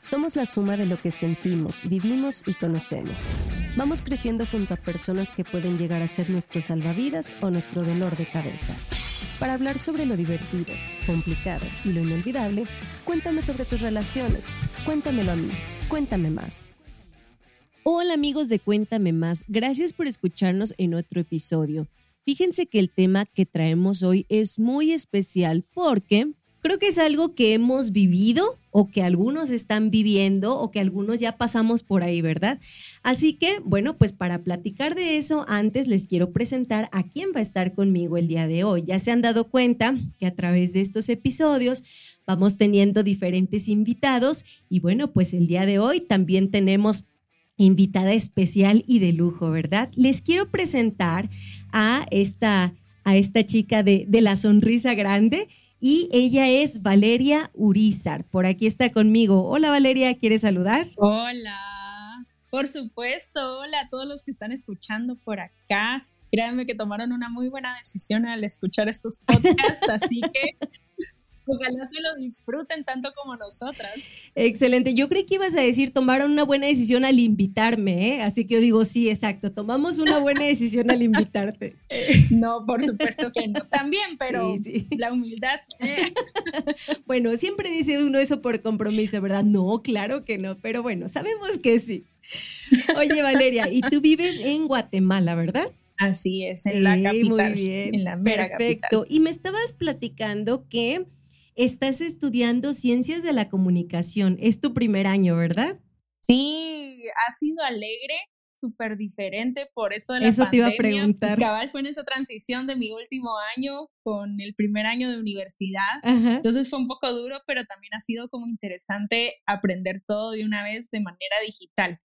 Somos la suma de lo que sentimos, vivimos y conocemos. Vamos creciendo junto a personas que pueden llegar a ser nuestros salvavidas o nuestro dolor de cabeza. Para hablar sobre lo divertido, complicado y lo inolvidable, cuéntame sobre tus relaciones. Cuéntamelo a mí. Cuéntame más. Hola amigos de Cuéntame más. Gracias por escucharnos en otro episodio. Fíjense que el tema que traemos hoy es muy especial porque creo que es algo que hemos vivido o que algunos están viviendo o que algunos ya pasamos por ahí, ¿verdad? Así que, bueno, pues para platicar de eso, antes les quiero presentar a quién va a estar conmigo el día de hoy. Ya se han dado cuenta que a través de estos episodios vamos teniendo diferentes invitados y bueno, pues el día de hoy también tenemos invitada especial y de lujo, ¿verdad? Les quiero presentar a esta, a esta chica de, de la sonrisa grande y ella es Valeria Urizar. Por aquí está conmigo. Hola Valeria, ¿quieres saludar? Hola, por supuesto. Hola a todos los que están escuchando por acá. Créanme que tomaron una muy buena decisión al escuchar estos podcasts, así que Ojalá se lo disfruten tanto como nosotras. Excelente. Yo creí que ibas a decir tomaron una buena decisión al invitarme, ¿eh? así que yo digo sí, exacto. Tomamos una buena decisión al invitarte. No, por supuesto que no. También, pero la humildad. ¿eh? Bueno, siempre dice uno eso por compromiso, ¿verdad? No, claro que no, pero bueno, sabemos que sí. Oye, Valeria, y tú vives en Guatemala, ¿verdad? Así es, en la capital. Muy bien. En la Perfecto. Y me estabas platicando que estás estudiando ciencias de la comunicación. Es tu primer año, ¿verdad? Sí, ha sido alegre, súper diferente por esto de la Eso pandemia. te iba a preguntar. Cabal fue en esa transición de mi último año con el primer año de universidad. Entonces fue un poco duro, pero también ha sido como interesante aprender todo de una vez de manera digital.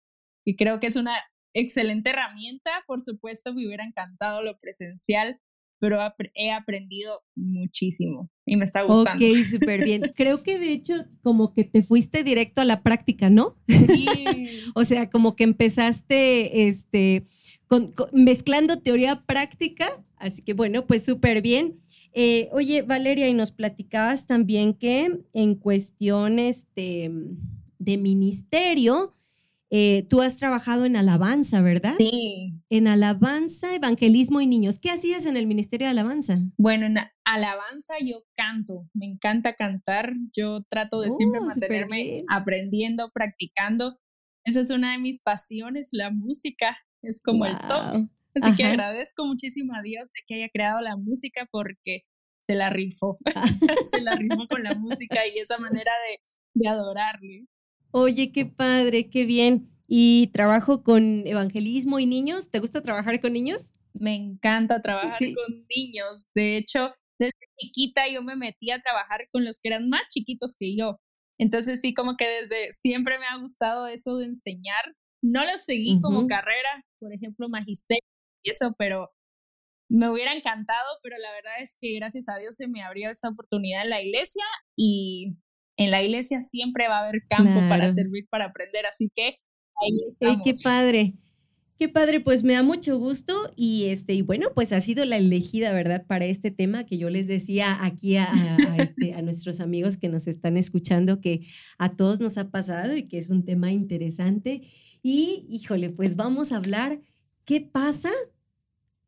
Y creo que es una excelente herramienta. Por supuesto, me hubiera encantado lo presencial, pero he aprendido muchísimo y me está gustando. Ok, súper bien. Creo que de hecho como que te fuiste directo a la práctica, ¿no? Sí. o sea, como que empezaste este, con, mezclando teoría práctica, así que bueno, pues súper bien. Eh, oye, Valeria, y nos platicabas también que en cuestiones de ministerio, eh, tú has trabajado en alabanza, ¿verdad? Sí. En alabanza, evangelismo y niños. ¿Qué hacías en el Ministerio de Alabanza? Bueno, en alabanza yo canto, me encanta cantar, yo trato de siempre Oh, mantenerme aprendiendo, practicando. Esa es una de mis pasiones, la música, es como el top. Así que agradezco muchísimo a Dios de que haya creado la música porque se la rifó, se la rifó con la música y esa manera de, de adorarle. Oye, qué padre, qué bien. ¿Y trabajo con evangelismo y niños? ¿Te gusta trabajar con niños? Me encanta trabajar Sí. con niños. De hecho, desde chiquita yo me metí a trabajar con los que eran más chiquitos que yo. Entonces sí, como que desde siempre me ha gustado eso de enseñar. No lo seguí como carrera, por ejemplo, magisterio y eso, pero me hubiera encantado, pero la verdad es que gracias a Dios se me abrió esta oportunidad en la iglesia y en la iglesia siempre va a haber campo para servir, para aprender, así que ahí estamos. qué padre. Qué padre, pues me da mucho gusto y este y bueno, pues ha sido la elegida, ¿verdad? Para este tema que yo les decía aquí a, a- a este, a nuestros amigos que nos están escuchando que a todos nos ha pasado y que es un tema interesante. Y híjole, pues vamos a hablar qué pasa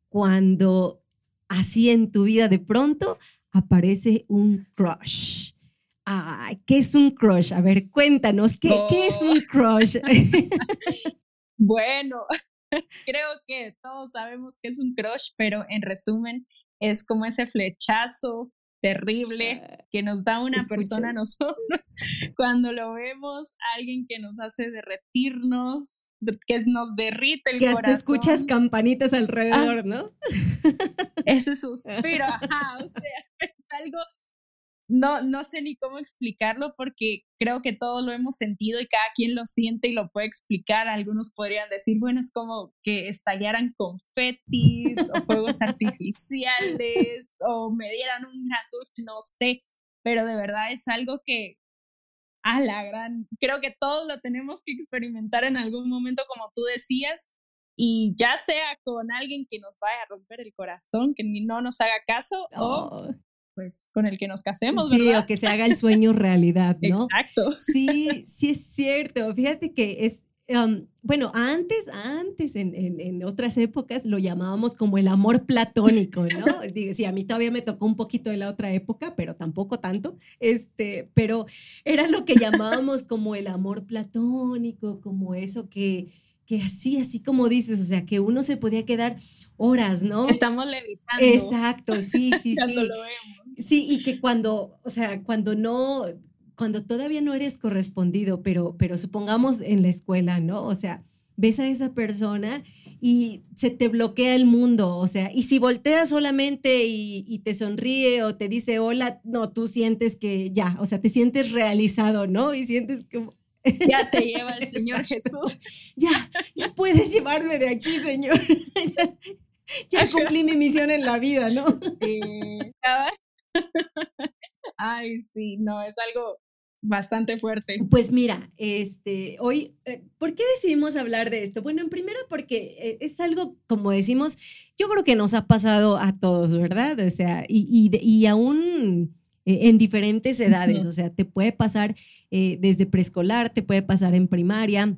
cuando así en tu vida de pronto aparece un crush. Ay, ¿qué es un crush? A ver, cuéntanos, ¿qué, ¿qué es un crush? Bueno, creo que todos sabemos que es un crush, pero en resumen es como ese flechazo terrible que nos da una persona a nosotros cuando lo vemos, alguien que nos hace derretirnos, que nos derrite el que hasta corazón. escuchas campanitas alrededor, ¿no? ese suspiro, ajá, o sea, es algo no, no sé ni cómo explicarlo porque creo que todos lo hemos sentido y cada quien lo siente y lo puede explicar. Algunos podrían decir, bueno, es como que estallaran confetis o fuegos artificiales o me dieran un gran dulce, no sé, pero de verdad es algo que a la gran, creo que todos lo tenemos que experimentar en algún momento, como tú decías, y ya sea con alguien que nos vaya a romper el corazón, que no nos haga caso, o pues con el que nos casemos, sí, o que se haga el sueño realidad, ¿no? Exacto. Sí, sí es cierto. Fíjate que es, um, bueno, antes, antes, en, en, otras épocas lo llamábamos como el amor platónico, ¿no? Digo, sí, a mí todavía me tocó un poquito de la otra época, pero tampoco tanto, este, pero era lo que llamábamos como el amor platónico, como eso que, que así, así como dices, o sea, que uno se podía quedar horas, ¿no? Estamos levitando. Exacto, sí, sí, sí. Sí, y que cuando, o sea, cuando no, cuando todavía no eres correspondido, pero, pero supongamos en la escuela, ¿no? O sea, ves a esa persona y se te bloquea el mundo, o sea, y si volteas solamente y, y, te sonríe o te dice hola, no, tú sientes que ya, o sea, te sientes realizado, ¿no? Y sientes como... Ya te lleva el Señor Jesús. Ya, ya puedes llevarme de aquí, Señor. ya, cumplí mi misión en la vida, ¿no? Sí. Ay, sí, no, es algo bastante fuerte. Pues mira, este, hoy, eh, ¿por qué decidimos hablar de esto? Bueno, en primera porque eh, es algo, como decimos, yo creo que nos ha pasado a todos, ¿verdad? O sea, y, y, aún eh, en diferentes edades, o sea, te puede pasar desde preescolar, te puede pasar en primaria,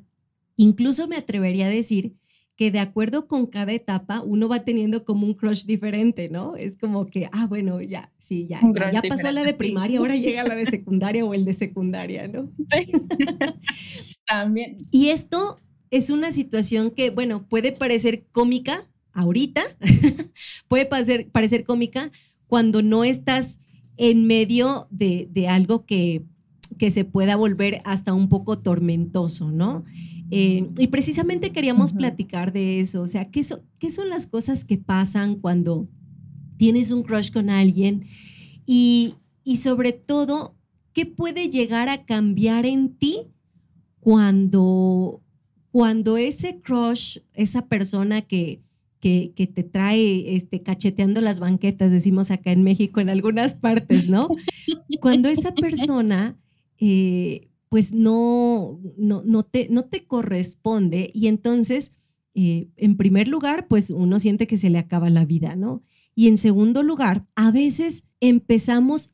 incluso me atrevería a decir que de acuerdo con cada etapa uno va teniendo como un crush diferente, ¿no? Es como que, ah, bueno, ya, sí, ya, ya, pasó la de primaria, ahora llega la de secundaria o el de secundaria, ¿no? Sí. También. Y esto es una situación que, bueno, puede parecer cómica ahorita, puede parecer, parecer cómica cuando no estás en medio de, de algo que, que se pueda volver hasta un poco tormentoso, ¿no? Eh, y precisamente queríamos platicar de eso, o sea, ¿qué, ¿qué son las cosas que pasan cuando tienes un crush con alguien? Y, y sobre todo, ¿qué puede llegar a cambiar en ti cuando, cuando ese crush, esa persona que, que, que, te trae este, cacheteando las banquetas, decimos acá en México, en algunas partes, ¿no? Cuando esa persona eh, pues no, no, no, te, no te corresponde y entonces, eh, en primer lugar, pues uno siente que se le acaba la vida, ¿no? Y en segundo lugar, a veces empezamos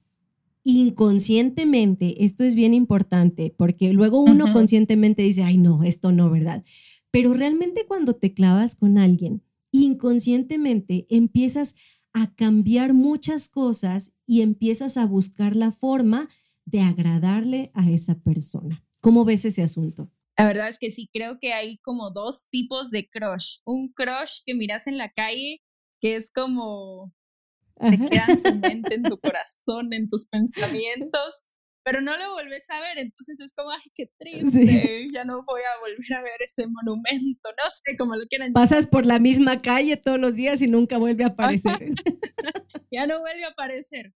inconscientemente, esto es bien importante, porque luego uno conscientemente dice, ay no, esto no, ¿verdad? Pero realmente cuando te clavas con alguien, inconscientemente empiezas a cambiar muchas cosas y empiezas a buscar la forma de agradarle a esa persona. ¿Cómo ves ese asunto? La verdad es que sí, creo que hay como dos tipos de crush. Un crush que miras en la calle, que es como te queda en tu mente, en tu corazón, en tus pensamientos, pero no lo vuelves a ver, entonces es como, ay, qué triste, ya no voy a volver a ver ese monumento, no sé cómo lo quieran. Pasas por la misma calle todos los días y nunca vuelve a aparecer. ya no vuelve a aparecer.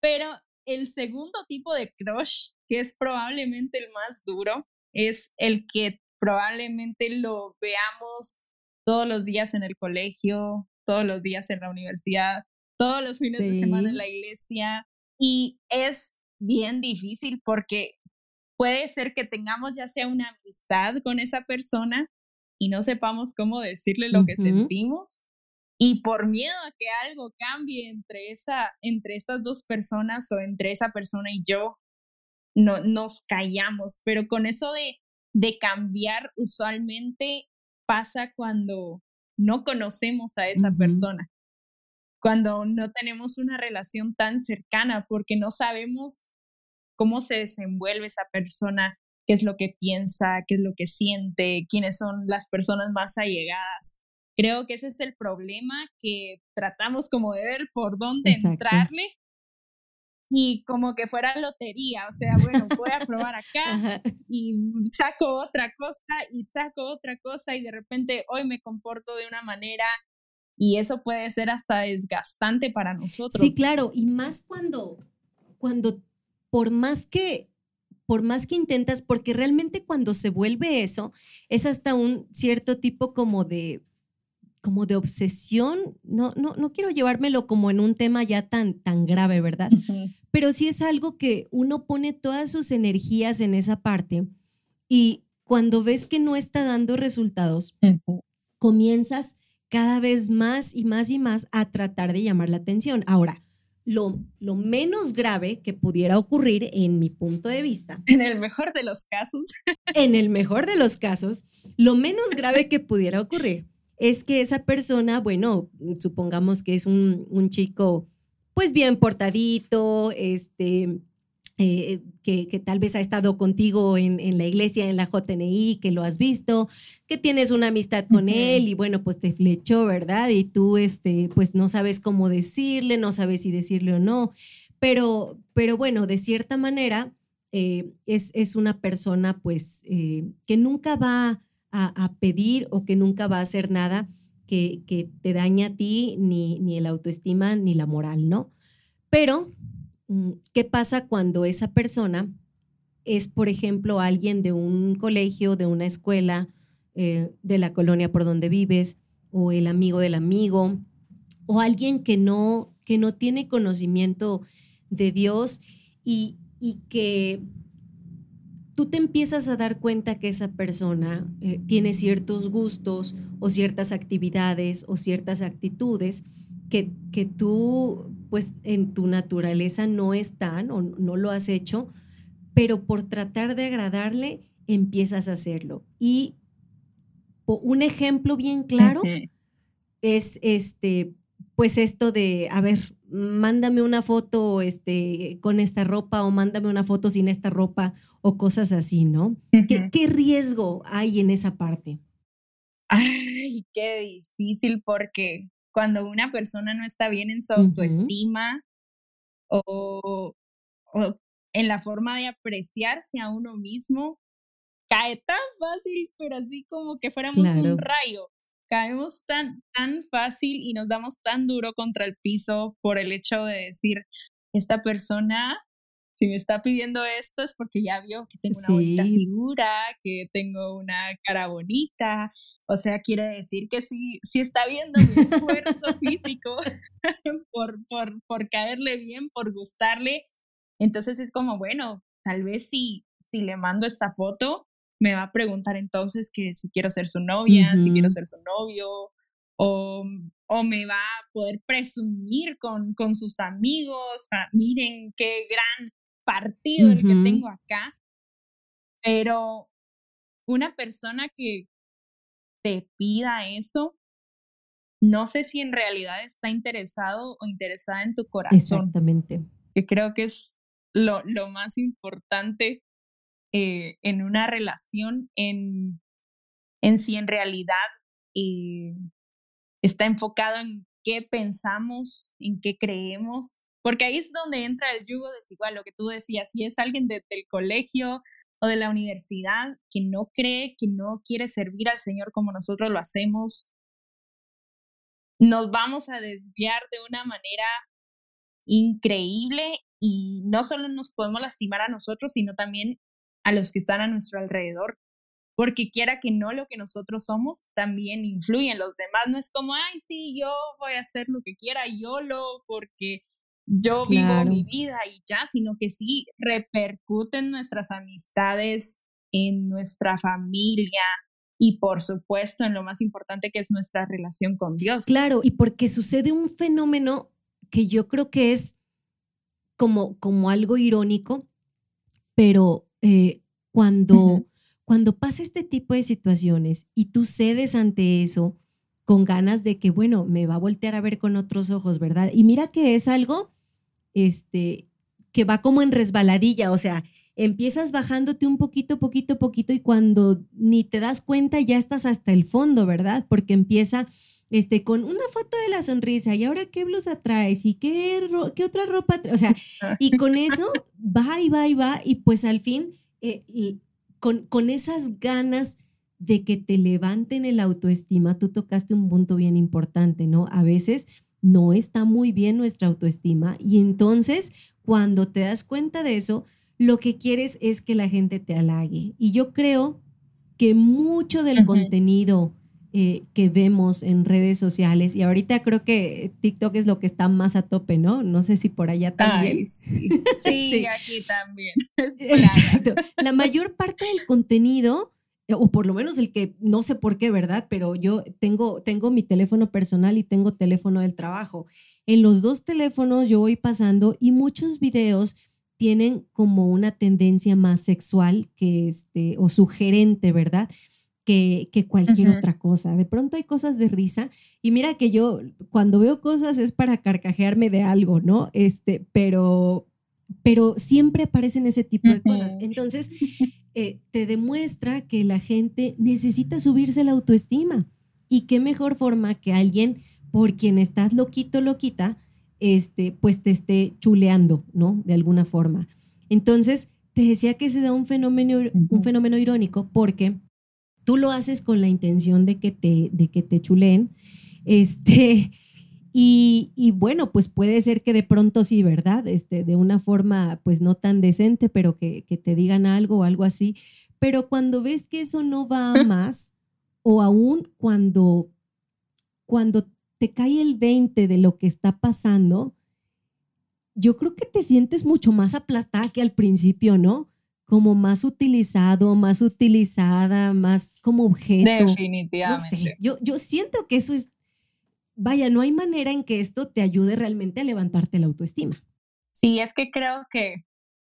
Pero el segundo tipo de crush, que es probablemente el más duro, es el que probablemente lo veamos todos los días en el colegio, todos los días en la universidad, todos los fines de semana en la iglesia. Y es bien difícil porque puede ser que tengamos ya sea una amistad con esa persona y no sepamos cómo decirle lo que sentimos y por miedo a que algo cambie entre, esa, entre estas dos personas o entre esa persona y yo, no, nos callamos. Pero con eso de, de cambiar usualmente pasa cuando no conocemos a esa persona, cuando no tenemos una relación tan cercana porque no sabemos cómo se desenvuelve esa persona, qué es lo que piensa, qué es lo que siente, quiénes son las personas más allegadas. Creo que ese es el problema que tratamos como de ver por dónde entrarle y como que fuera lotería, o sea, bueno, voy a probar acá y saco otra cosa y saco otra cosa y de repente hoy me comporto de una manera y eso puede ser hasta desgastante para nosotros. Sí, claro, y más cuando cuando por más que por más que intentas, porque realmente cuando se vuelve eso, es hasta un cierto tipo como de como de obsesión, no, no, no quiero llevármelo como en un tema ya tan, tan grave, ¿verdad? Pero sí es algo que uno pone todas sus energías en esa parte y cuando ves que no está dando resultados, comienzas cada vez más y más y más a tratar de llamar la atención. Ahora, lo, lo menos grave que pudiera ocurrir en mi punto de vista. En el mejor de los casos. En el mejor de los casos, lo menos grave que pudiera ocurrir es que esa persona, bueno, supongamos que es un, un chico pues bien portadito, este, eh, que, tal vez ha estado contigo en, en, la iglesia, en la JNI, que lo has visto, que tienes una amistad con él y bueno, pues te flechó, ¿verdad? Y tú, este, pues no sabes cómo decirle, no sabes si decirle o no, pero, pero bueno, de cierta manera eh, es, es, una persona pues eh, que nunca va a, pedir o que nunca va a hacer nada que, que te daña a ti, ni, ni el autoestima, ni la moral, ¿no? Pero, mm, ¿qué pasa cuando esa persona es, por ejemplo, alguien de un colegio, de una escuela, eh, de la colonia por donde vives, o el amigo del amigo, o alguien que no, que no tiene conocimiento de Dios y, y que tú te empiezas a dar cuenta que esa persona eh, tiene ciertos gustos o ciertas actividades o ciertas actitudes que, que tú, pues en tu naturaleza no están o no lo has hecho, pero por tratar de agradarle, empiezas a hacerlo. Y un ejemplo bien claro es este, pues esto de, a ver, mándame una foto este, con esta ropa o mándame una foto sin esta ropa o cosas así, ¿no? ¿Qué, riesgo hay en esa parte? Ay, qué difícil porque cuando una persona no está bien en su autoestima o, en la forma de apreciarse a uno mismo, cae tan fácil, pero así como que fuéramos un rayo caemos tan, tan fácil y nos damos tan duro contra el piso por el hecho de decir, esta persona, si me está pidiendo esto es porque ya vio que tengo una bonita figura, que tengo una cara bonita, o sea, quiere decir que sí, sí está viendo mi esfuerzo físico por, por, por caerle bien, por gustarle. Entonces es como, bueno, tal vez si, si le mando esta foto, me va a preguntar entonces que si quiero ser su novia, si quiero ser su novio, o, o, me va a poder presumir con, con sus amigos, miren qué gran partido el que tengo acá. Pero una persona que te pida eso, no sé si en realidad está interesado o interesada en tu corazón. Exactamente. Que creo que es lo, lo más importante eh, en una relación, en, en si en realidad eh, está enfocado en qué pensamos, en qué creemos, porque ahí es donde entra el yugo desigual, lo que tú decías, si es alguien del colegio o de la universidad que no cree, que no quiere servir al Señor como nosotros lo hacemos, nos vamos a desviar de una manera increíble y no solo nos podemos lastimar a nosotros, sino también a los que están a nuestro alrededor, porque quiera que no lo que nosotros somos también influye en los demás, no es como, ay, sí, yo voy a hacer lo que quiera, yo lo, porque yo vivo mi vida y ya, sino que sí repercute en nuestras amistades, en nuestra familia, y por supuesto en lo más importante que es nuestra relación con Dios. Claro, y porque sucede un fenómeno que yo creo que es como, como algo irónico, pero eh, cuando, cuando pasa este tipo de situaciones y tú cedes ante eso con ganas de que, bueno, me va a voltear a ver con otros ojos, ¿verdad? Y mira que es algo este, que va como en resbaladilla, o sea, empiezas bajándote un poquito, poquito, poquito y cuando ni te das cuenta ya estás hasta el fondo, ¿verdad? Porque empieza este, con una foto de la sonrisa y ahora qué blusa traes y qué, qué otra ropa, o sea, y con eso va y va y va y pues al fin, eh, con, con esas ganas de que te levanten el autoestima, tú tocaste un punto bien importante, ¿no? A veces no está muy bien nuestra autoestima y entonces cuando te das cuenta de eso, lo que quieres es que la gente te halague. Y yo creo que mucho del contenido eh, que vemos en redes sociales. Y ahorita creo que TikTok es lo que está más a tope, ¿no? No sé si por allá también. sí. aquí también. Exacto. La mayor parte del contenido, eh, o por lo menos el que no sé por qué, ¿verdad? Pero yo tengo, tengo mi teléfono personal y tengo teléfono del trabajo. en los dos teléfonos yo voy pasando y muchos videos tienen como una tendencia más sexual que este, o sugerente, ¿verdad? Que, que cualquier otra cosa. De pronto hay cosas de risa y mira que yo cuando veo cosas es para carcajearme de algo, ¿no? Este, pero, pero siempre aparecen ese tipo de cosas. Entonces, eh, te demuestra que la gente necesita subirse la autoestima. Y qué mejor forma que alguien por quien estás loquito, loquita, este, pues te esté chuleando, ¿no? De alguna forma. Entonces, te decía que se da un fenómeno, un fenómeno irónico porque tú lo haces con la intención de que te, de que te chuleen, este, y, y, bueno, pues puede ser que de pronto sí, ¿verdad? Este, de una forma pues no tan decente, pero que, que te digan algo o algo así. Pero cuando ves que eso no va a más, o aún cuando, cuando te cae el 20 de lo que está pasando, yo creo que te sientes mucho más aplastada que al principio, ¿no? Como más utilizado, más utilizada, más como objeto. Definitivamente. yo, yo siento que eso es, vaya, no hay manera en que esto te ayude realmente a levantarte la autoestima. Sí, es que creo que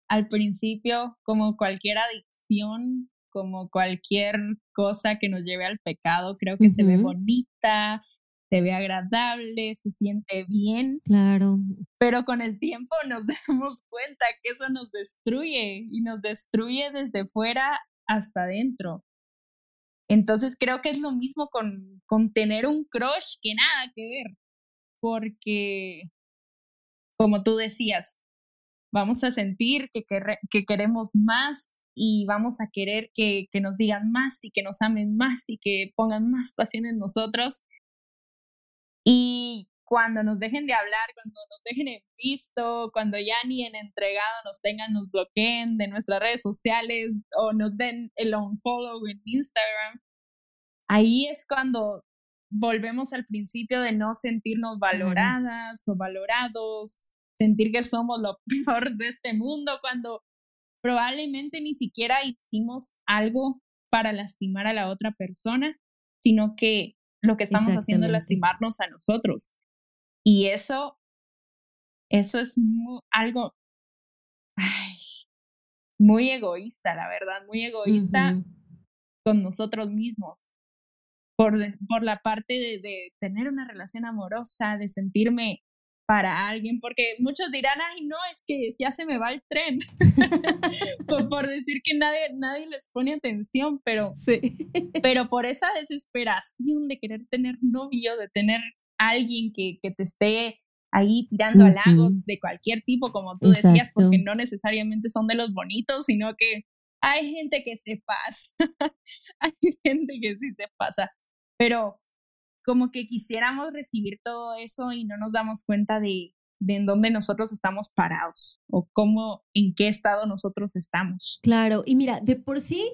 al principio, como cualquier adicción, como cualquier cosa que nos lleve al pecado, creo que se ve bonita, se ve agradable, se siente bien. Claro. Pero con el tiempo nos damos cuenta que eso nos destruye y nos destruye desde fuera hasta adentro. Entonces creo que es lo mismo con, con tener un crush que nada que ver, porque como tú decías, vamos a sentir que, que, queremos más y vamos a querer que, que, nos digan más y que nos amen más y que pongan más pasión en nosotros. Y cuando nos dejen de hablar, cuando nos dejen en visto, cuando ya ni en entregado nos tengan, nos bloqueen de nuestras redes sociales o nos den el unfollow en Instagram, ahí es cuando volvemos al principio de no sentirnos valoradas o valorados, sentir que somos lo peor de este mundo cuando probablemente ni siquiera hicimos algo para lastimar a la otra persona, sino que lo que estamos haciendo es lastimarnos a nosotros. Y eso, eso es algo muy egoísta, la verdad, muy egoísta con nosotros mismos. Por, por la parte de, de, tener una relación amorosa, de sentirme para alguien, porque muchos dirán, ay, no, es que ya se me va el tren, por, decir que nadie, nadie les pone atención, pero, sí. pero por esa desesperación de querer tener novio, de tener alguien que, que te esté ahí tirando halagos de cualquier tipo, como tú decías, porque no necesariamente son de los bonitos, sino que hay gente que se pasa, hay gente que sí se pasa, pero como que quisiéramos recibir todo eso y no nos damos cuenta de, de en dónde nosotros estamos parados o cómo, en qué estado nosotros estamos. Claro, y mira, de por sí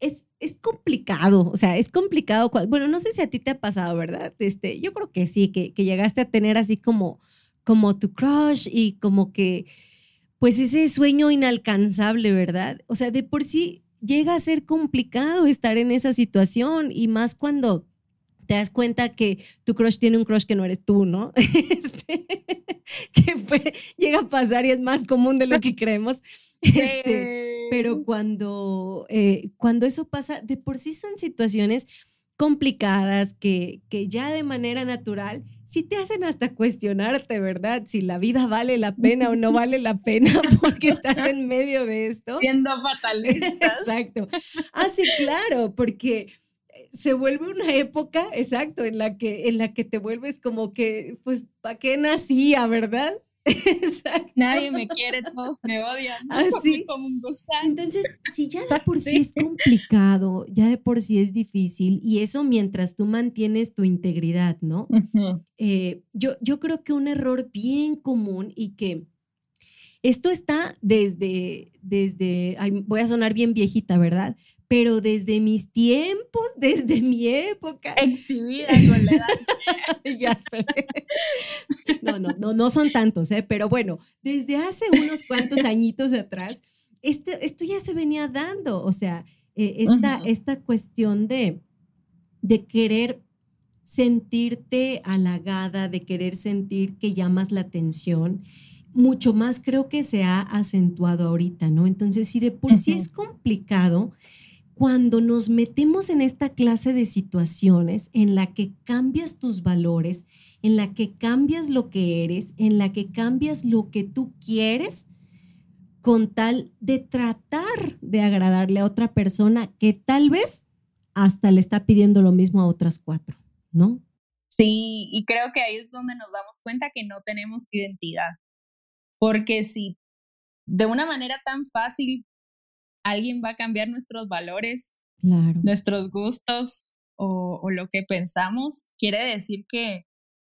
es, es complicado, o sea, es complicado. Bueno, no sé si a ti te ha pasado, ¿verdad? Este, yo creo que sí, que, que llegaste a tener así como, como tu crush y como que, pues ese sueño inalcanzable, ¿verdad? O sea, de por sí llega a ser complicado estar en esa situación y más cuando te das cuenta que tu crush tiene un crush que no eres tú, ¿no? Este, que llega a pasar y es más común de lo que creemos. Este, pero cuando, eh, cuando eso pasa, de por sí son situaciones complicadas que, que ya de manera natural sí te hacen hasta cuestionarte, ¿verdad? Si la vida vale la pena o no vale la pena porque estás en medio de esto. Siendo fatalista. Exacto. Ah, sí, claro, porque se vuelve una época, exacto, en la que, en la que te vuelves como que, pues, ¿para qué nacía, verdad? Exacto. Nadie me quiere, todos me odian. Así. Como un Entonces, si ya de por sí. es complicado, ya de por sí es difícil, y eso mientras tú mantienes tu integridad, ¿no? Eh, yo, yo creo que un error bien común y que esto está desde, desde, voy a sonar bien viejita, ¿verdad? Pero desde mis tiempos, desde mi época. Exhibida con la edad. ya sé. No, no, no, no son tantos, ¿eh? pero bueno, desde hace unos cuantos añitos atrás, este, esto ya se venía dando, o sea, eh, esta, esta cuestión de, de querer sentirte halagada, de querer sentir que llamas la atención, mucho más creo que se ha acentuado ahorita, ¿no? Entonces, si de por sí es complicado, cuando nos metemos en esta clase de situaciones en la que cambias tus valores, en la que cambias lo que eres, en la que cambias lo que tú quieres, con tal de tratar de agradarle a otra persona que tal vez hasta le está pidiendo lo mismo a otras cuatro, ¿no? Sí, y creo que ahí es donde nos damos cuenta que no tenemos identidad. Porque si de una manera tan fácil alguien va a cambiar nuestros valores, nuestros gustos o, o, lo que pensamos, quiere decir que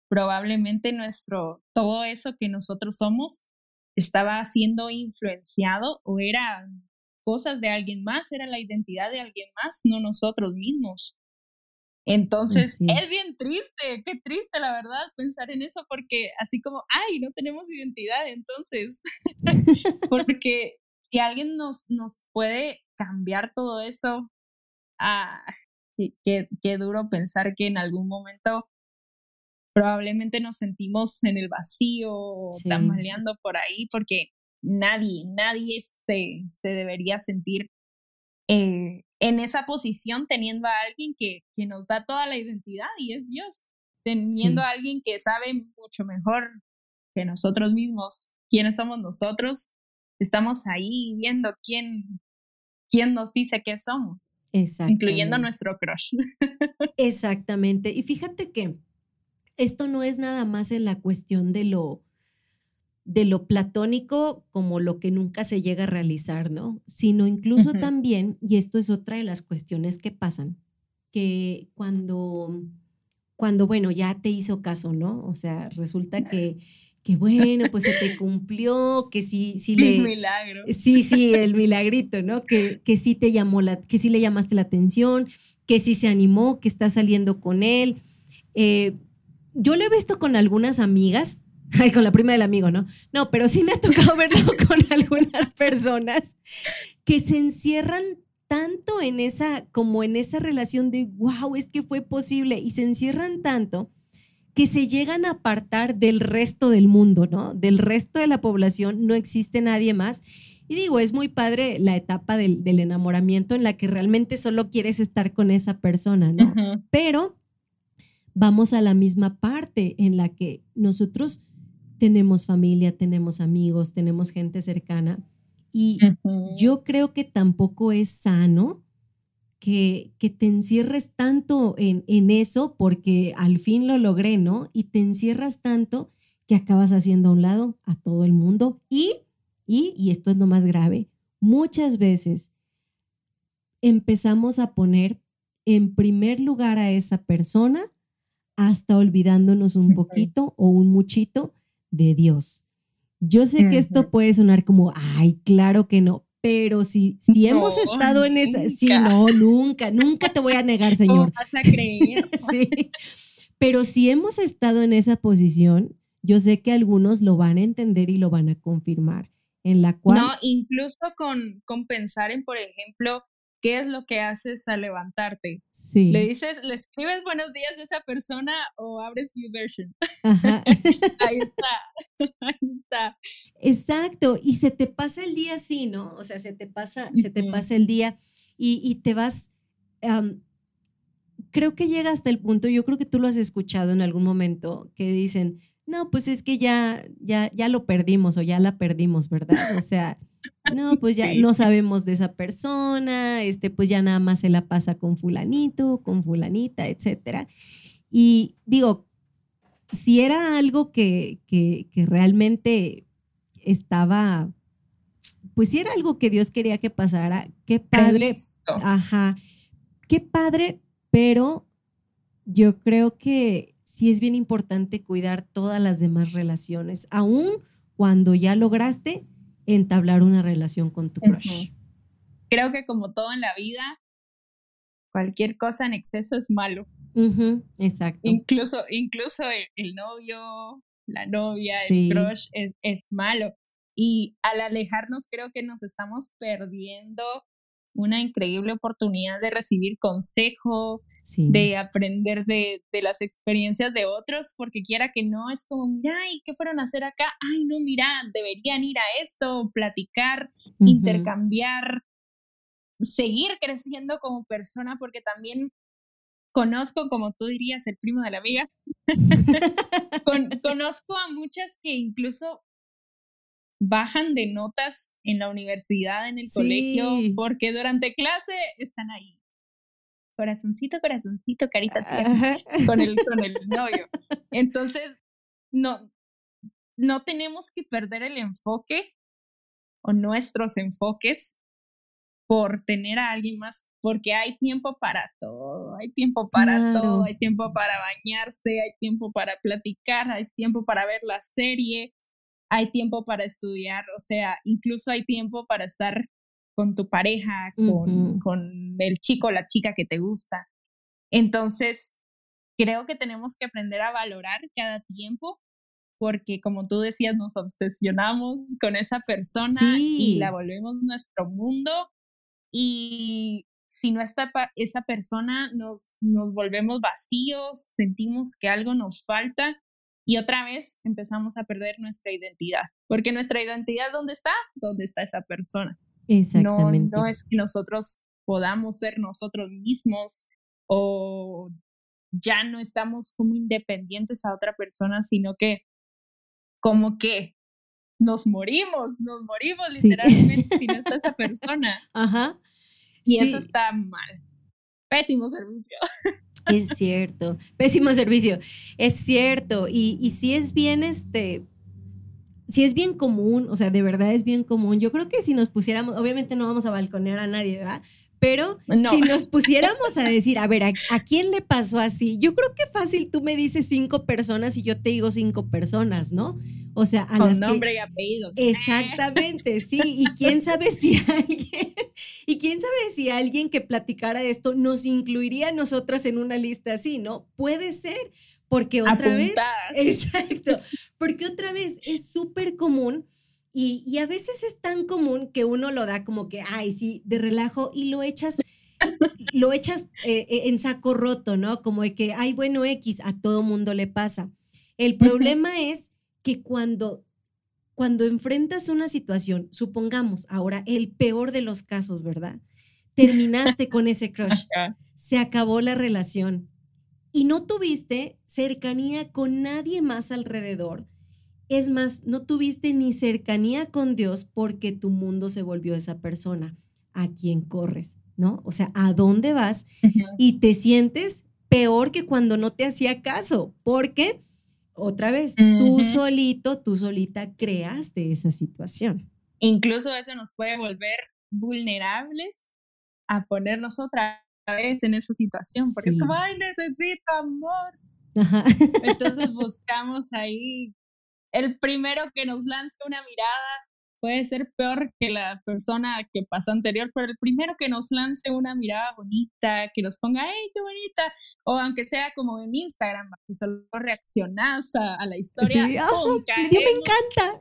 probablemente nuestro, todo eso que nosotros somos estaba siendo influenciado o era cosas de alguien más, era la identidad de alguien más, no nosotros mismos. Entonces, es. bien triste, qué triste la verdad pensar en eso, porque así como, ay, no tenemos identidad, entonces, porque si alguien nos, nos puede cambiar todo eso, ah, qué, qué duro pensar que en algún momento probablemente nos sentimos en el vacío, tambaleando por ahí, porque nadie, nadie se, se debería sentir eh, en esa posición teniendo a alguien que, que, nos da toda la identidad y es Dios, teniendo a alguien que sabe mucho mejor que nosotros mismos quiénes somos nosotros, estamos ahí viendo quién, quién nos dice que somos, incluyendo nuestro crush. Exactamente. Y fíjate que esto no es nada más en la cuestión de lo, de lo platónico como lo que nunca se llega a realizar, ¿no? Sino incluso también, y esto es otra de las cuestiones que pasan, que cuando, cuando, bueno, ya te hizo caso, ¿no? O sea, resulta que, que bueno, pues se te cumplió, que sí, sí le... El milagro. Sí, sí, el milagrito, ¿no? Que, que sí te llamó la, que sí le llamaste la atención, que sí se animó, que está saliendo con él. Eh, yo lo he visto con algunas amigas, ay, con la prima del amigo, ¿no? No, pero sí me ha tocado verlo con algunas personas que se encierran tanto en esa, como en esa relación de, wow, es que fue posible, y se encierran tanto que se llegan a apartar del resto del mundo, ¿no? Del resto de la población, no existe nadie más. Y digo, es muy padre la etapa del, enamoramiento en la que realmente solo quieres estar con esa persona, ¿no? Pero vamos a la misma parte en la que nosotros tenemos familia, tenemos amigos, tenemos gente cercana. Y yo creo que tampoco es sano que, que te encierres tanto en, en, eso porque al fin lo logré, ¿no? Y te encierras tanto que acabas haciendo a un lado a todo el mundo. Y, y, y esto es lo más grave, muchas veces empezamos a poner en primer lugar a esa persona hasta olvidándonos un poquito o un muchito de Dios. Yo sé que esto puede sonar como, ay, claro que no, pero si, si hemos estado en esa, sí, no, nunca, nunca te voy a negar, Señor. vas a creer? sí, pero si hemos estado en esa posición, yo sé que algunos lo van a entender y lo van a confirmar, en la cual... No, incluso con, con pensar en, por ejemplo, ¿qué es lo que haces al levantarte? Sí. Le dices, le escribes buenos días a esa persona o abres YouVersion. Ahí está, ahí está. Exacto, y se te pasa el día así, ¿no? O sea, se te pasa, se te pasa el día y, te vas, creo que llega hasta el punto, yo creo que tú lo has escuchado en algún momento, que dicen, no, pues es que ya, ya, ya lo perdimos o ya la perdimos, ¿verdad? O sea, no, pues ya no sabemos de esa persona, este, pues ya nada más se la pasa con fulanito, con fulanita, etcétera. Y digo, si era algo que, que, que realmente estaba, pues si era algo que Dios quería que pasara, qué padre, ajá, qué padre, pero yo creo que sí es bien importante cuidar todas las demás relaciones, aún cuando ya lograste entablar una relación con tu crush. Creo que como todo en la vida, cualquier cosa en exceso es malo. exacto. Incluso, incluso el, novio, la novia, el crush es, es, malo. Y al alejarnos creo que nos estamos perdiendo una increíble oportunidad de recibir consejo, de aprender de, las experiencias de otros, porque quiera que no, es como, mira, ¿y qué fueron a hacer acá? Ay, no, mira, deberían ir a esto, platicar, intercambiar, seguir creciendo como persona, porque también conozco, como tú dirías, el primo de la amiga, conozco a muchas que incluso bajan de notas en la universidad, en el colegio, porque durante clase están ahí. Corazoncito, corazoncito, carita tierna, con el, con el novio. Entonces, no, no tenemos que perder el enfoque o nuestros enfoques por tener a alguien más, porque hay tiempo para todo, hay tiempo para todo, hay tiempo para bañarse, hay tiempo para platicar, hay tiempo para ver la serie, hay tiempo para estudiar, o sea, incluso hay tiempo para estar con tu pareja, con, con el chico la chica que te gusta. Entonces, creo que tenemos que aprender a valorar cada tiempo porque como tú decías, nos obsesionamos con esa persona y la volvemos nuestro mundo y si no está esa persona nos, nos volvemos vacíos, sentimos que algo nos falta y otra vez empezamos a perder nuestra identidad, porque nuestra identidad, ¿dónde está? ¿Dónde está esa persona? Exactamente. No, no es que nosotros podamos ser nosotros mismos o ya no estamos como independientes a otra persona, sino que como que nos morimos, nos morimos literalmente si no está esa persona. Ajá. Y eso está mal. Pésimo servicio. Es cierto, pésimo servicio, es cierto. Y, y si es bien, este, si es bien común, o sea, de verdad es bien común. Yo creo que si nos pusiéramos, obviamente no vamos a balconear a nadie, ¿verdad? Pero si nos pusiéramos a decir, a ver, ¿a, quién le pasó así? Yo creo que fácil tú me dices cinco personas y yo te digo cinco personas, ¿no? O sea, a Con nombre y apellido. Exactamente, sí. Y quién sabe si alguien, y quién sabe si alguien que platicara esto nos incluiría a nosotras en una lista así, ¿no? Puede ser, porque otra vez. Exacto. Porque otra vez es súper común y, a veces es tan común que uno lo da como que, ay, sí, de relajo y lo echas, lo echas eh, eh, en saco roto, ¿no? Como de que, ay, bueno, X, a todo mundo le pasa. El problema es que cuando, cuando enfrentas una situación, supongamos ahora el peor de los casos, ¿verdad? Terminaste con ese crush, se acabó la relación y no tuviste cercanía con nadie más alrededor. Es más, no tuviste ni cercanía con Dios porque tu mundo se volvió esa persona. A quien corres, ¿no? O sea, ¿a dónde vas? Y te sientes peor que cuando no te hacía caso, porque otra vez, tú solito, tú solita creaste esa situación. Incluso eso nos puede volver vulnerables a ponernos otra vez en esa situación, porque es como, ay, necesito amor. Entonces buscamos ahí el primero que nos lance una mirada puede ser peor que la persona que pasó anterior, pero el primero que nos lance una mirada bonita, que nos ponga, ¡ay, qué bonita! O aunque sea como en Instagram, que solo reaccionas a, la historia. Sí, oh, me encanta!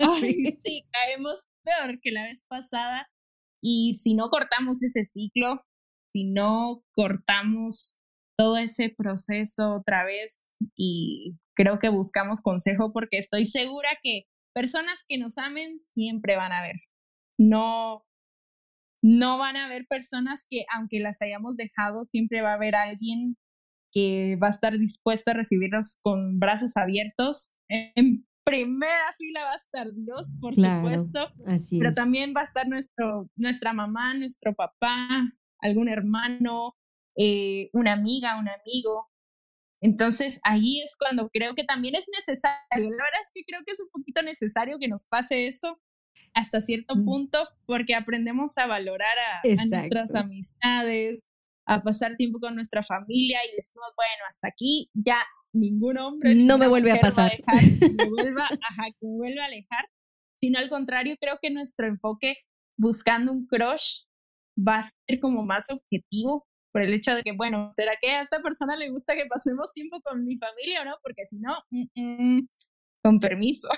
ay, sí, caemos peor que la vez pasada. Y si no cortamos ese ciclo, si no cortamos todo ese proceso otra vez y creo que buscamos consejo porque estoy segura que personas que nos amen siempre van a ver. No, no van a haber personas que aunque las hayamos dejado, siempre va a haber alguien que va a estar dispuesto a recibirnos con brazos abiertos. En primera fila va a estar Dios, por supuesto, así pero también va a estar nuestro, nuestra mamá, nuestro papá, algún hermano, eh, una amiga, un amigo. Entonces ahí es cuando creo que también es necesario. La verdad es que creo que es un poquito necesario que nos pase eso hasta cierto punto porque aprendemos a valorar a, nuestras amistades, a pasar tiempo con nuestra familia y decimos, bueno, hasta aquí ya ningún hombre no me vuelve a pasar. me vuelva, ajá, que me vuelva a alejar, sino al contrario, creo que nuestro enfoque buscando un crush va a ser como más objetivo por el hecho de que, bueno, ¿será que a esta persona le gusta que pasemos tiempo con mi familia o no? Porque si no, mm, mm, con permiso.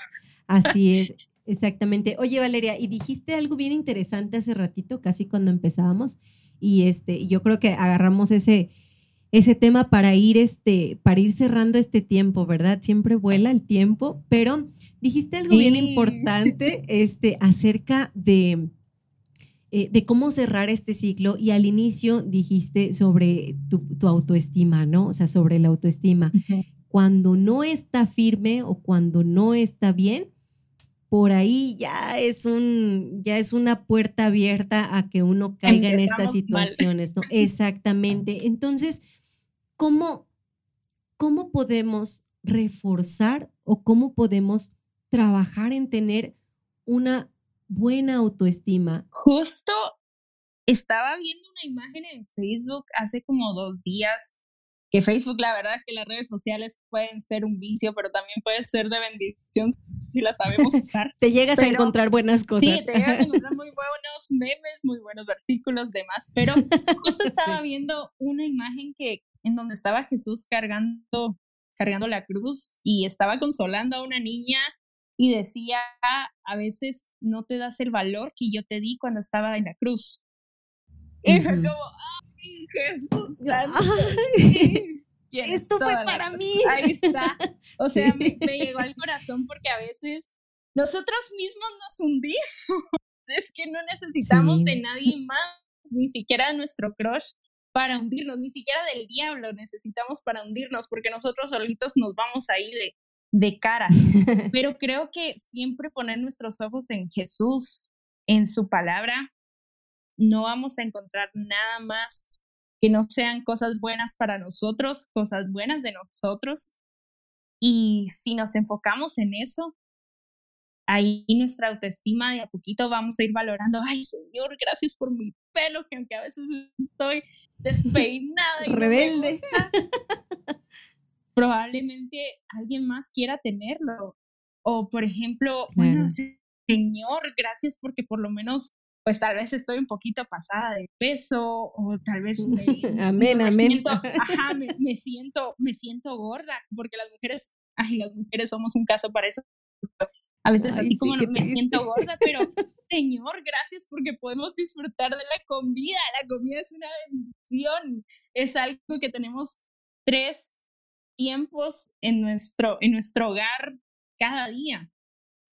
Así es. Exactamente. Oye, Valeria, y dijiste algo bien interesante hace ratito, casi cuando empezábamos, y este, yo creo que agarramos ese, ese tema para ir, este, para ir cerrando este tiempo, ¿verdad? Siempre vuela el tiempo, pero dijiste algo bien importante, este, acerca de, eh, de cómo cerrar este ciclo y al inicio dijiste sobre tu, autoestima, ¿no? O sea, sobre la autoestima. Cuando no está firme o cuando no está bien, por ahí ya es un, ya es una puerta abierta a que uno caiga en estas situaciones, ¿no? Exactamente. Entonces, ¿cómo, ¿cómo podemos reforzar o cómo podemos trabajar en tener una buena autoestima? Justo estaba viendo una imagen en Facebook hace como dos días que Facebook, la verdad es que las redes sociales pueden ser un vicio, pero también pueden ser de bendición si las sabemos usar. te llegas a encontrar buenas cosas. Sí, te llegas a encontrar muy buenos memes, muy buenos versículos, demás, pero justo estaba viendo una imagen que en donde estaba Jesús cargando cargando la cruz y estaba consolando a una niña y decía, a veces no te das el valor que yo te di cuando estaba en la cruz. Y fue como, Jesús Esto fue para mí. Ahí está. O sea, me, llegó al corazón porque a veces nosotros mismos nos hundimos. Es que no necesitamos de nadie más, ni siquiera de nuestro crush para hundirnos, ni siquiera del diablo necesitamos para hundirnos, porque nosotros solitos nos vamos ahí de, de cara. Pero creo que siempre poner nuestros ojos en Jesús, en su palabra, no vamos a encontrar nada más que no sean cosas buenas para nosotros, cosas buenas de nosotros. Y si nos enfocamos en eso, ahí nuestra autoestima de a poquito vamos a ir valorando, ay Señor, gracias por mi pelo, que aunque a veces estoy despeinada y rebelde, probablemente alguien más quiera tenerlo. O por ejemplo, bueno, Señor, gracias porque por lo menos pues tal vez estoy un poquito pasada de peso o tal vez me, amén, amén. Siento, ajá, me, siento, me siento gorda, porque las mujeres, ay, las mujeres somos un caso para eso. A veces así como me siento gorda, pero Señor, gracias porque podemos disfrutar de la comida. La comida es una bendición. Es algo que tenemos tres tiempos en nuestro, en nuestro hogar cada día.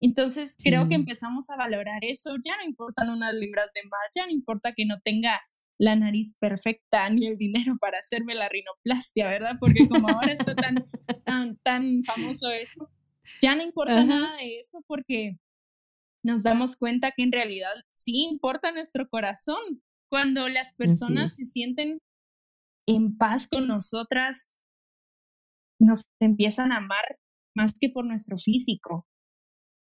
Entonces creo que empezamos a valorar eso, ya no importan unas libras de más, ya no importa que no tenga la nariz perfecta ni el dinero para hacerme la rinoplastia, ¿verdad? Porque como ahora está tan, tan, tan famoso eso, ya no importa nada de eso porque nos damos cuenta que en realidad sí importa nuestro corazón. Cuando las personas se sienten en paz con nosotras, nos empiezan a amar más que por nuestro físico.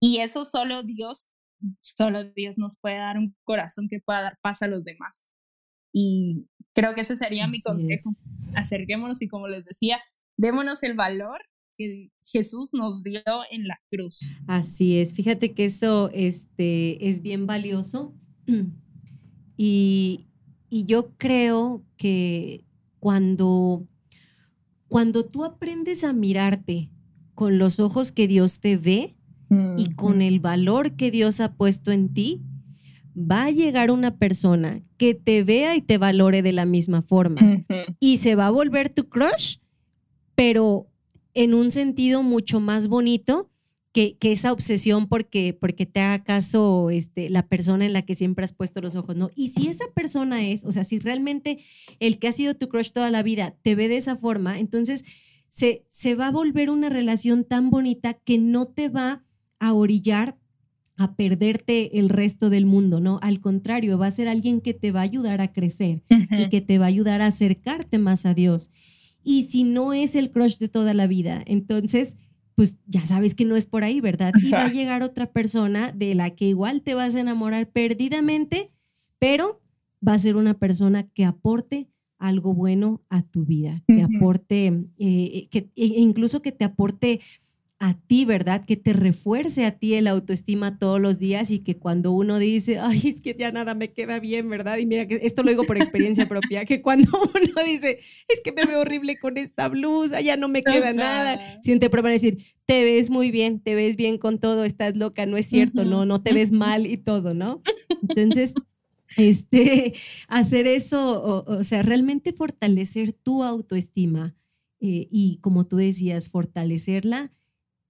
Y eso solo Dios, solo Dios nos puede dar un corazón que pueda dar paz a los demás. Y creo que ese sería mi consejo. Acerquémonos y como les decía, démonos el valor que Jesús nos dio en la cruz. Así es, fíjate que eso este, es bien valioso y, y yo creo que cuando, cuando tú aprendes a mirarte con los ojos que Dios te ve, y con el valor que Dios ha puesto en ti, va a llegar una persona que te vea y te valore de la misma forma. Y se va a volver tu crush, pero en un sentido mucho más bonito que, esa obsesión porque, porque te haga caso este, la persona en la que siempre has puesto los ojos, ¿no? Y si esa persona es, o sea, si realmente el que ha sido tu crush toda la vida te ve de esa forma, entonces se, se va a volver una relación tan bonita que no te va a orillar a perderte el resto del mundo, ¿no? Al contrario, va a ser alguien que te va a ayudar a crecer y que te va a ayudar a acercarte más a Dios. Y si no es el crush de toda la vida, entonces, pues ya sabes que no es por ahí, ¿verdad? Y va a llegar otra persona de la que igual te vas a enamorar perdidamente, pero va a ser una persona que aporte algo bueno a tu vida, que aporte, eh, que, e incluso que te aporte a ti, ¿verdad? Que te refuerce a ti el autoestima todos los días y que cuando uno dice, ay, es que ya nada me queda bien, ¿verdad? Y mira que esto lo digo por experiencia propia, que cuando uno dice, es que me veo horrible con esta blusa, ya no me queda nada, siente van a decir, te ves muy bien, te ves bien con todo, estás loca, no es cierto, no, no te ves mal y todo, ¿no? Entonces, este, hacer eso, o, sea, realmente fortalecer tu autoestima eh, y como tú decías, fortalecerla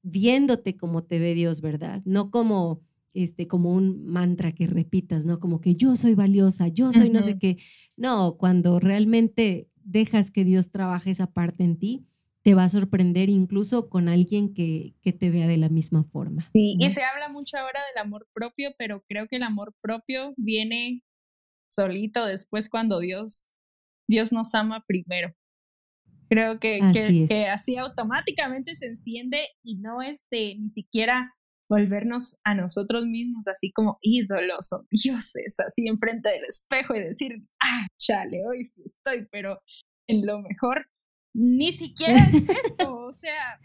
viéndote como te ve Dios, ¿verdad? No como este como un mantra que repitas, ¿no? Como que yo soy valiosa, yo soy no sé qué. No, cuando realmente dejas que Dios trabaje esa parte en ti, te va a sorprender incluso con alguien que, que te vea de la misma forma. Sí, y se habla mucho ahora del amor propio, pero creo que el amor propio viene solito después cuando Dios, Dios nos ama primero. Creo que así, que, así automáticamente se enciende y no es de ni siquiera volvernos a nosotros mismos así como ídolos o dioses, así enfrente del espejo y decir, ah, chale, hoy sí estoy, pero en lo mejor ni siquiera es esto, o sea,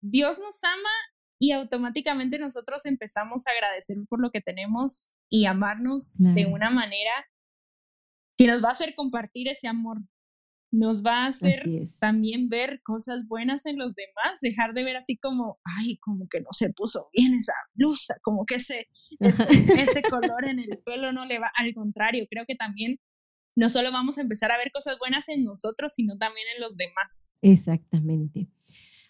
Dios nos ama y automáticamente nosotros empezamos a agradecer por lo que tenemos y amarnos de una manera que nos va a hacer compartir ese amor nos va a hacer también ver cosas buenas en los demás, dejar de ver así como, ay, como que no se puso bien esa blusa, como que ese, ese, color en el pelo no le va, al contrario, creo que también no solo vamos a empezar a ver cosas buenas en nosotros, sino también en los demás. Exactamente.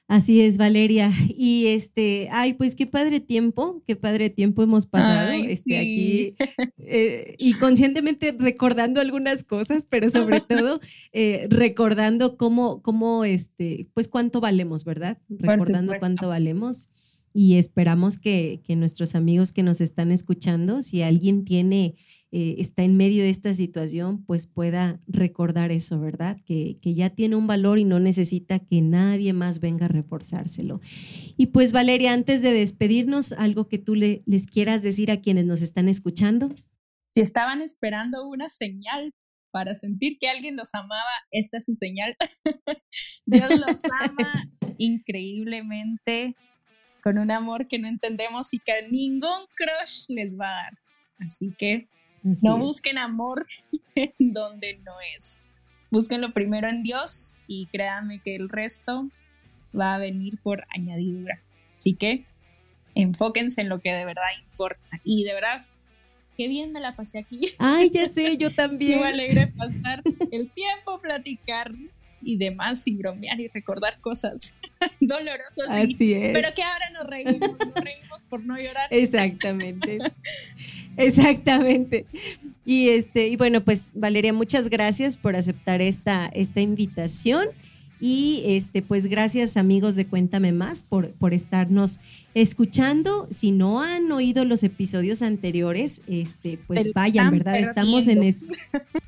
Así es, Valeria. Y este, ay, pues qué padre tiempo, qué padre tiempo hemos pasado este, aquí eh, y conscientemente recordando algunas cosas, pero sobre todo eh, recordando cómo, cómo, este, pues cuánto valemos, ¿verdad? Recordando cuánto valemos. Y esperamos que, que nuestros amigos que nos están escuchando, si alguien tiene eh, está en medio de esta situación, pues pueda recordar eso, ¿verdad? Que, que, ya tiene un valor y no necesita que nadie más venga a reforzárselo. Y pues Valeria, antes de despedirnos, algo que tú le, les quieras decir a quienes nos están escuchando. Si estaban esperando una señal para sentir que alguien los amaba, esta es su señal. Dios los ama increíblemente con un amor que no entendemos y que ningún crush les va a dar. Así que no busquen amor en donde no es. Búsquenlo primero en Dios y créanme que el resto va a venir por añadidura. Así que enfóquense en lo que de verdad importa. Y de verdad, qué bien me la pasé aquí. Ay, ya sé, yo también. me alegre pasar el tiempo, platicar y demás y bromear y recordar cosas dolorosas. Así es. Pero que ahora nos reímos, nos reímos por no llorar. Exactamente. Exactamente. Y este, y bueno, pues Valeria, muchas gracias por aceptar esta, esta invitación. Y este, pues gracias amigos de Cuéntame Más por, por estarnos escuchando. Si no han oído los episodios anteriores, este, pues vayan, ¿verdad? Estamos en,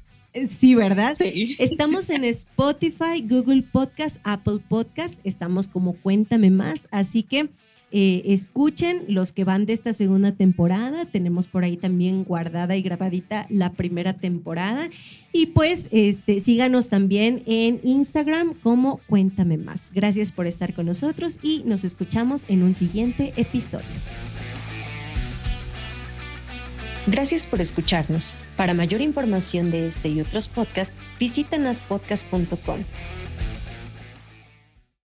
Sí, ¿verdad? Estamos en Spotify, Google Podcast, Apple Podcast, estamos como Cuéntame más, así que eh, escuchen los que van de esta segunda temporada, tenemos por ahí también guardada y grabadita la primera temporada y pues este síganos también en Instagram como Cuéntame más. Gracias por estar con nosotros y nos escuchamos en un siguiente episodio. Gracias por escucharnos. Para mayor información de este y otros podcasts, visita naspodcast.com.